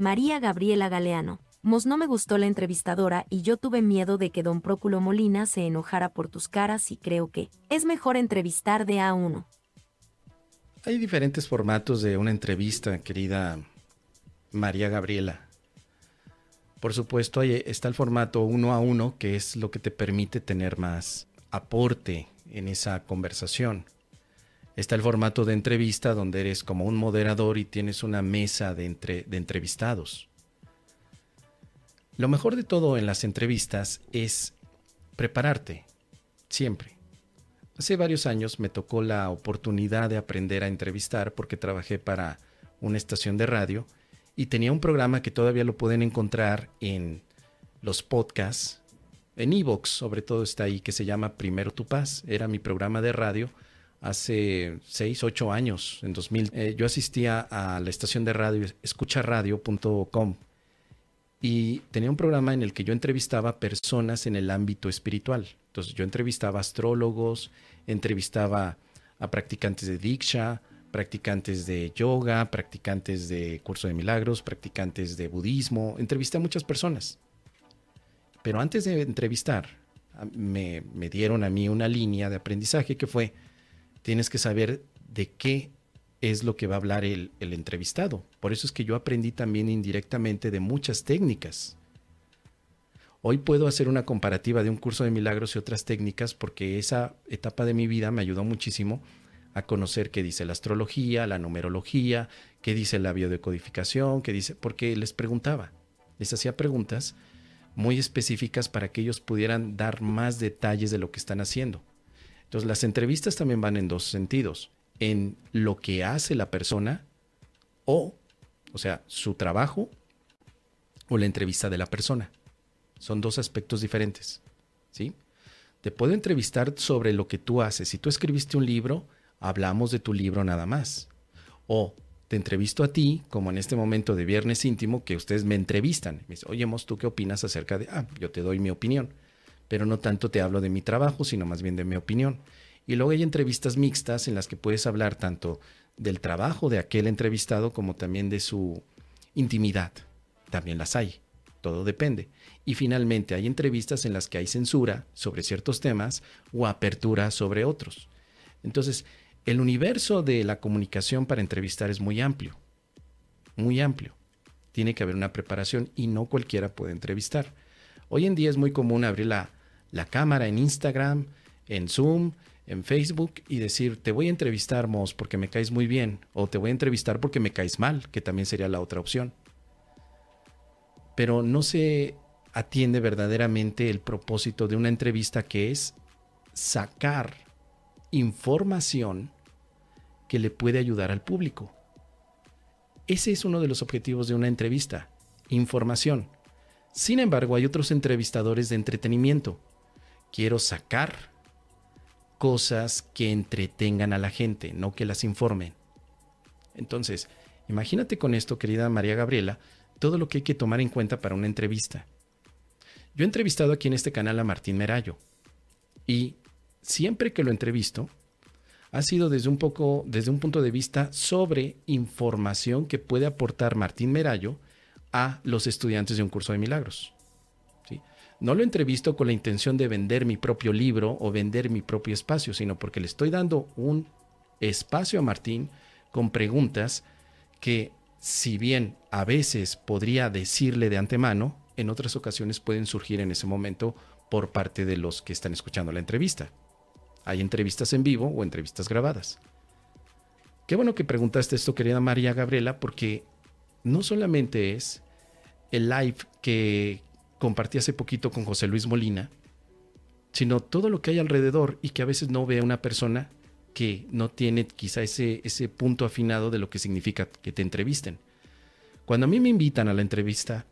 María Gabriela Galeano. Mos no me gustó la entrevistadora y yo tuve miedo de que don Próculo Molina se enojara por tus caras y creo que es mejor entrevistar de a uno. Hay diferentes formatos de una entrevista, querida María Gabriela. Por supuesto, está el formato uno a uno, que es lo que te permite tener más aporte en esa conversación. Está el formato de entrevista, donde eres como un moderador y tienes una mesa de, de entrevistados. Lo mejor de todo en las entrevistas es prepararte, siempre. Hace varios años me tocó la oportunidad de aprender a entrevistar porque trabajé para una estación de radio y tenía un programa que todavía lo pueden encontrar en los podcasts, en Evox sobre todo está ahí, que se llama Primero Tu Paz. Era mi programa de radio hace 6, 8 años, en 2000. Eh, yo asistía a la estación de radio escucharadio.com y tenía un programa en el que yo entrevistaba personas en el ámbito espiritual. Entonces yo entrevistaba astrólogos, entrevistaba a practicantes de Diksha, practicantes de yoga, practicantes de curso de milagros, practicantes de budismo. Entrevisté a muchas personas. Pero antes de entrevistar, me, dieron a mí una línea de aprendizaje que fue, tienes que saber de qué es lo que va a hablar el, entrevistado. Por eso es que yo aprendí también indirectamente de muchas técnicas. Hoy puedo hacer una comparativa de un curso de milagros y otras técnicas porque esa etapa de mi vida me ayudó muchísimo a conocer qué dice la astrología, la numerología, qué dice la biodecodificación, qué dice, porque les preguntaba, les hacía preguntas muy específicas para que ellos pudieran dar más detalles de lo que están haciendo. Entonces las entrevistas también van en dos sentidos, en lo que hace la persona o, o sea, su trabajo o la entrevista de la persona. Son dos aspectos diferentes, ¿sí? Te puedo entrevistar sobre lo que tú haces. Si tú escribiste un libro, hablamos de tu libro nada más. O te entrevisto a ti, como en este momento de Viernes Íntimo, que ustedes me entrevistan. Me dicen, oye, Mos, ¿tú qué opinas acerca de...? Ah, yo te doy mi opinión. Pero no tanto te hablo de mi trabajo, sino más bien de mi opinión. Y luego hay entrevistas mixtas en las que puedes hablar tanto del trabajo de aquel entrevistado como también de su intimidad. También las hay. Todo depende. Y finalmente hay entrevistas en las que hay censura sobre ciertos temas o apertura sobre otros. Entonces, el universo de la comunicación para entrevistar es muy amplio, muy amplio. Tiene que haber una preparación y no cualquiera puede entrevistar. Hoy en día es muy común abrir la, cámara en Instagram, en Zoom, en Facebook y decir, te voy a entrevistar, Mos, porque me caes muy bien, o te voy a entrevistar porque me caes mal, que también sería la otra opción. Pero no se atiende verdaderamente el propósito de una entrevista que es sacar información que le puede ayudar al público. Ese es uno de los objetivos de una entrevista, información. Sin embargo, hay otros entrevistadores de entretenimiento. Quiero sacar cosas que entretengan a la gente, no que las informen. Entonces, imagínate con esto, querida María Gabriela, todo lo que hay que tomar en cuenta para una entrevista. Yo he entrevistado aquí en este canal a Martín Merayo y siempre que lo entrevisto, ha sido desde un poco, desde un punto de vista sobre información que puede aportar Martín Merayo a los estudiantes de un curso de milagros. No lo entrevisto con la intención de vender mi propio libro o vender mi propio espacio, sino porque le estoy dando un espacio a Martín con preguntas que, si bien a veces podría decirle de antemano, en otras ocasiones pueden surgir en ese momento por parte de los que están escuchando la entrevista. Hay entrevistas en vivo o entrevistas grabadas. Qué bueno que preguntaste esto, querida María Gabriela, porque no solamente es el live que compartí hace poquito con José Luis Molina, sino todo lo que hay alrededor y que a veces no ve una persona que no tiene quizá ese, ese punto afinado de lo que significa que te entrevisten. Cuando a mí me invitan a la entrevista,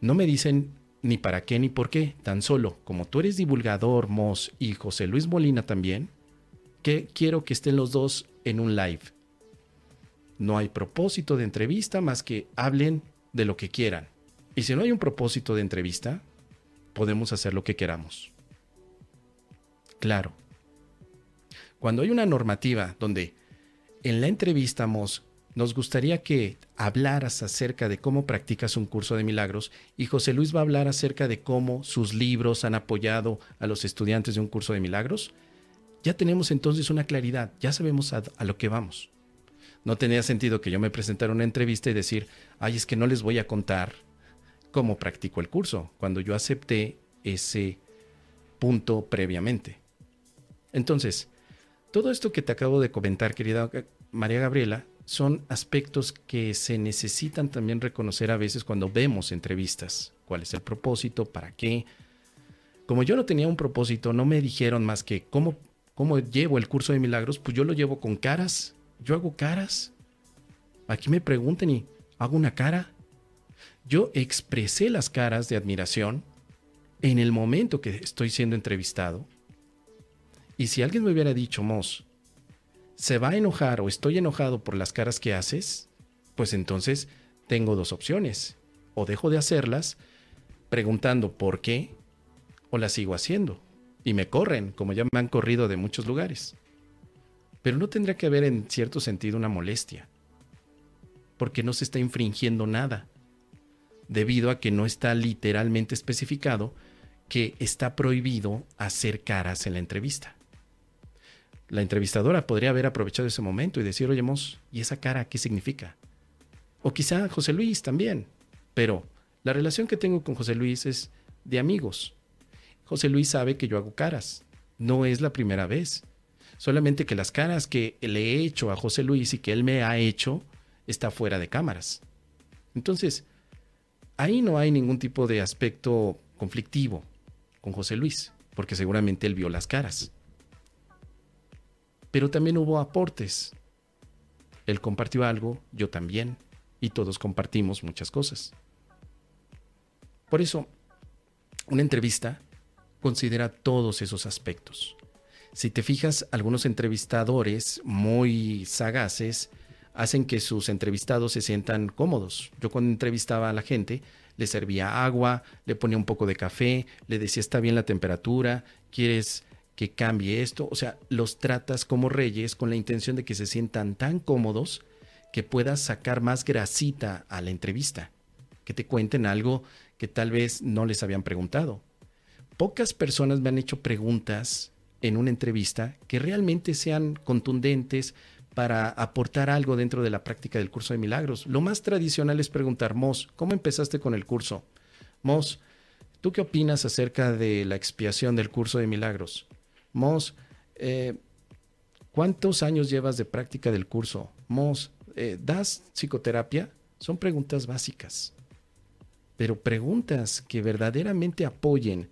no me dicen ni para qué ni por qué, tan solo como tú eres divulgador, Moss y José Luis Molina también, que quiero que estén los dos en un live. No hay propósito de entrevista más que hablen de lo que quieran. Y si no hay un propósito de entrevista, podemos hacer lo que queramos. Claro. Cuando hay una normativa donde en la entrevista Moss nos gustaría que hablaras acerca de cómo practicas un curso de milagros y José Luis va a hablar acerca de cómo sus libros han apoyado a los estudiantes de un curso de milagros. Ya tenemos entonces una claridad, ya sabemos a, lo que vamos. No tenía sentido que yo me presentara una entrevista y decir, ay, es que no les voy a contar cómo practico el curso, cuando yo acepté ese punto previamente. Entonces, todo esto que te acabo de comentar, querida María Gabriela, son aspectos que se necesitan también reconocer a veces cuando vemos entrevistas. ¿Cuál es el propósito? ¿Para qué? Como yo no tenía un propósito, no me dijeron más que cómo, cómo llevo el curso de milagros, pues yo lo llevo con caras. Yo hago caras. Aquí me pregunten y hago una cara. Yo expresé las caras de admiración en el momento que estoy siendo entrevistado. Y si alguien me hubiera dicho, Moss, se va a enojar o estoy enojado por las caras que haces, pues entonces tengo dos opciones. O dejo de hacerlas preguntando por qué, o las sigo haciendo. Y me corren, como ya me han corrido de muchos lugares. Pero no tendría que haber en cierto sentido una molestia, porque no se está infringiendo nada, debido a que no está literalmente especificado que está prohibido hacer caras en la entrevista la entrevistadora podría haber aprovechado ese momento y decir, oye, ¿y esa cara qué significa? O quizá José Luis también. Pero la relación que tengo con José Luis es de amigos. José Luis sabe que yo hago caras. No es la primera vez. Solamente que las caras que le he hecho a José Luis y que él me ha hecho está fuera de cámaras. Entonces, ahí no hay ningún tipo de aspecto conflictivo con José Luis, porque seguramente él vio las caras pero también hubo aportes. Él compartió algo, yo también, y todos compartimos muchas cosas. Por eso, una entrevista considera todos esos aspectos. Si te fijas, algunos entrevistadores muy sagaces hacen que sus entrevistados se sientan cómodos. Yo cuando entrevistaba a la gente, le servía agua, le ponía un poco de café, le decía está bien la temperatura, quieres que cambie esto. O sea, los tratas como reyes con la intención de que se sientan tan cómodos que puedas sacar más grasita a la entrevista, que te cuenten algo que tal vez no les habían preguntado. Pocas personas me han hecho preguntas en una entrevista que realmente sean contundentes para aportar algo dentro de la práctica del curso de milagros. Lo más tradicional es preguntar, Mos, ¿cómo empezaste con el curso? Mos, ¿tú qué opinas acerca de la expiación del curso de milagros? Mos, eh, ¿cuántos años llevas de práctica del curso? Mos, eh, ¿das psicoterapia? Son preguntas básicas, pero preguntas que verdaderamente apoyen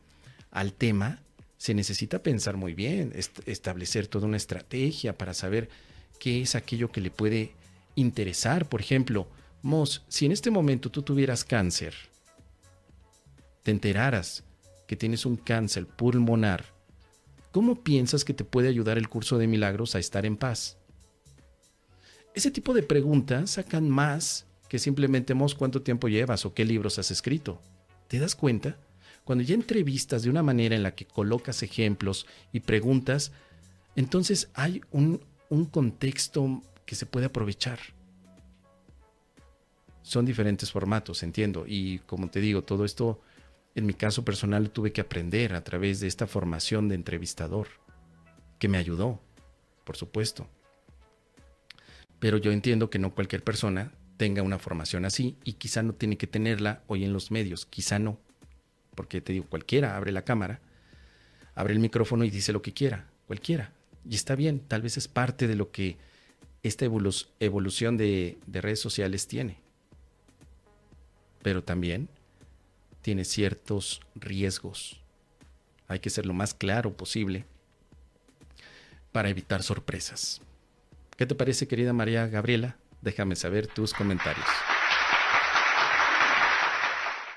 al tema, se necesita pensar muy bien, establecer toda una estrategia para saber qué es aquello que le puede interesar. Por ejemplo, Mos, si en este momento tú tuvieras cáncer, te enteraras que tienes un cáncer pulmonar, ¿cómo piensas que te puede ayudar el curso de milagros a estar en paz? Ese tipo de preguntas sacan más que simplemente cuánto tiempo llevas o qué libros has escrito. ¿Te das cuenta? Cuando ya entrevistas de una manera en la que colocas ejemplos y preguntas, entonces hay un, un contexto que se puede aprovechar. Son diferentes formatos, entiendo. Y como te digo, todo esto en mi caso personal tuve que aprender a través de esta formación de entrevistador, que me ayudó, por supuesto. Pero yo entiendo que no cualquier persona tenga una formación así y quizá no tiene que tenerla hoy en los medios, quizá no. Porque te digo, cualquiera abre la cámara, abre el micrófono y dice lo que quiera, cualquiera. Y está bien, tal vez es parte de lo que esta evolución de, de redes sociales tiene. Pero también tiene ciertos riesgos. Hay que ser lo más claro posible para evitar sorpresas. ¿Qué te parece, querida María Gabriela? Déjame saber tus comentarios.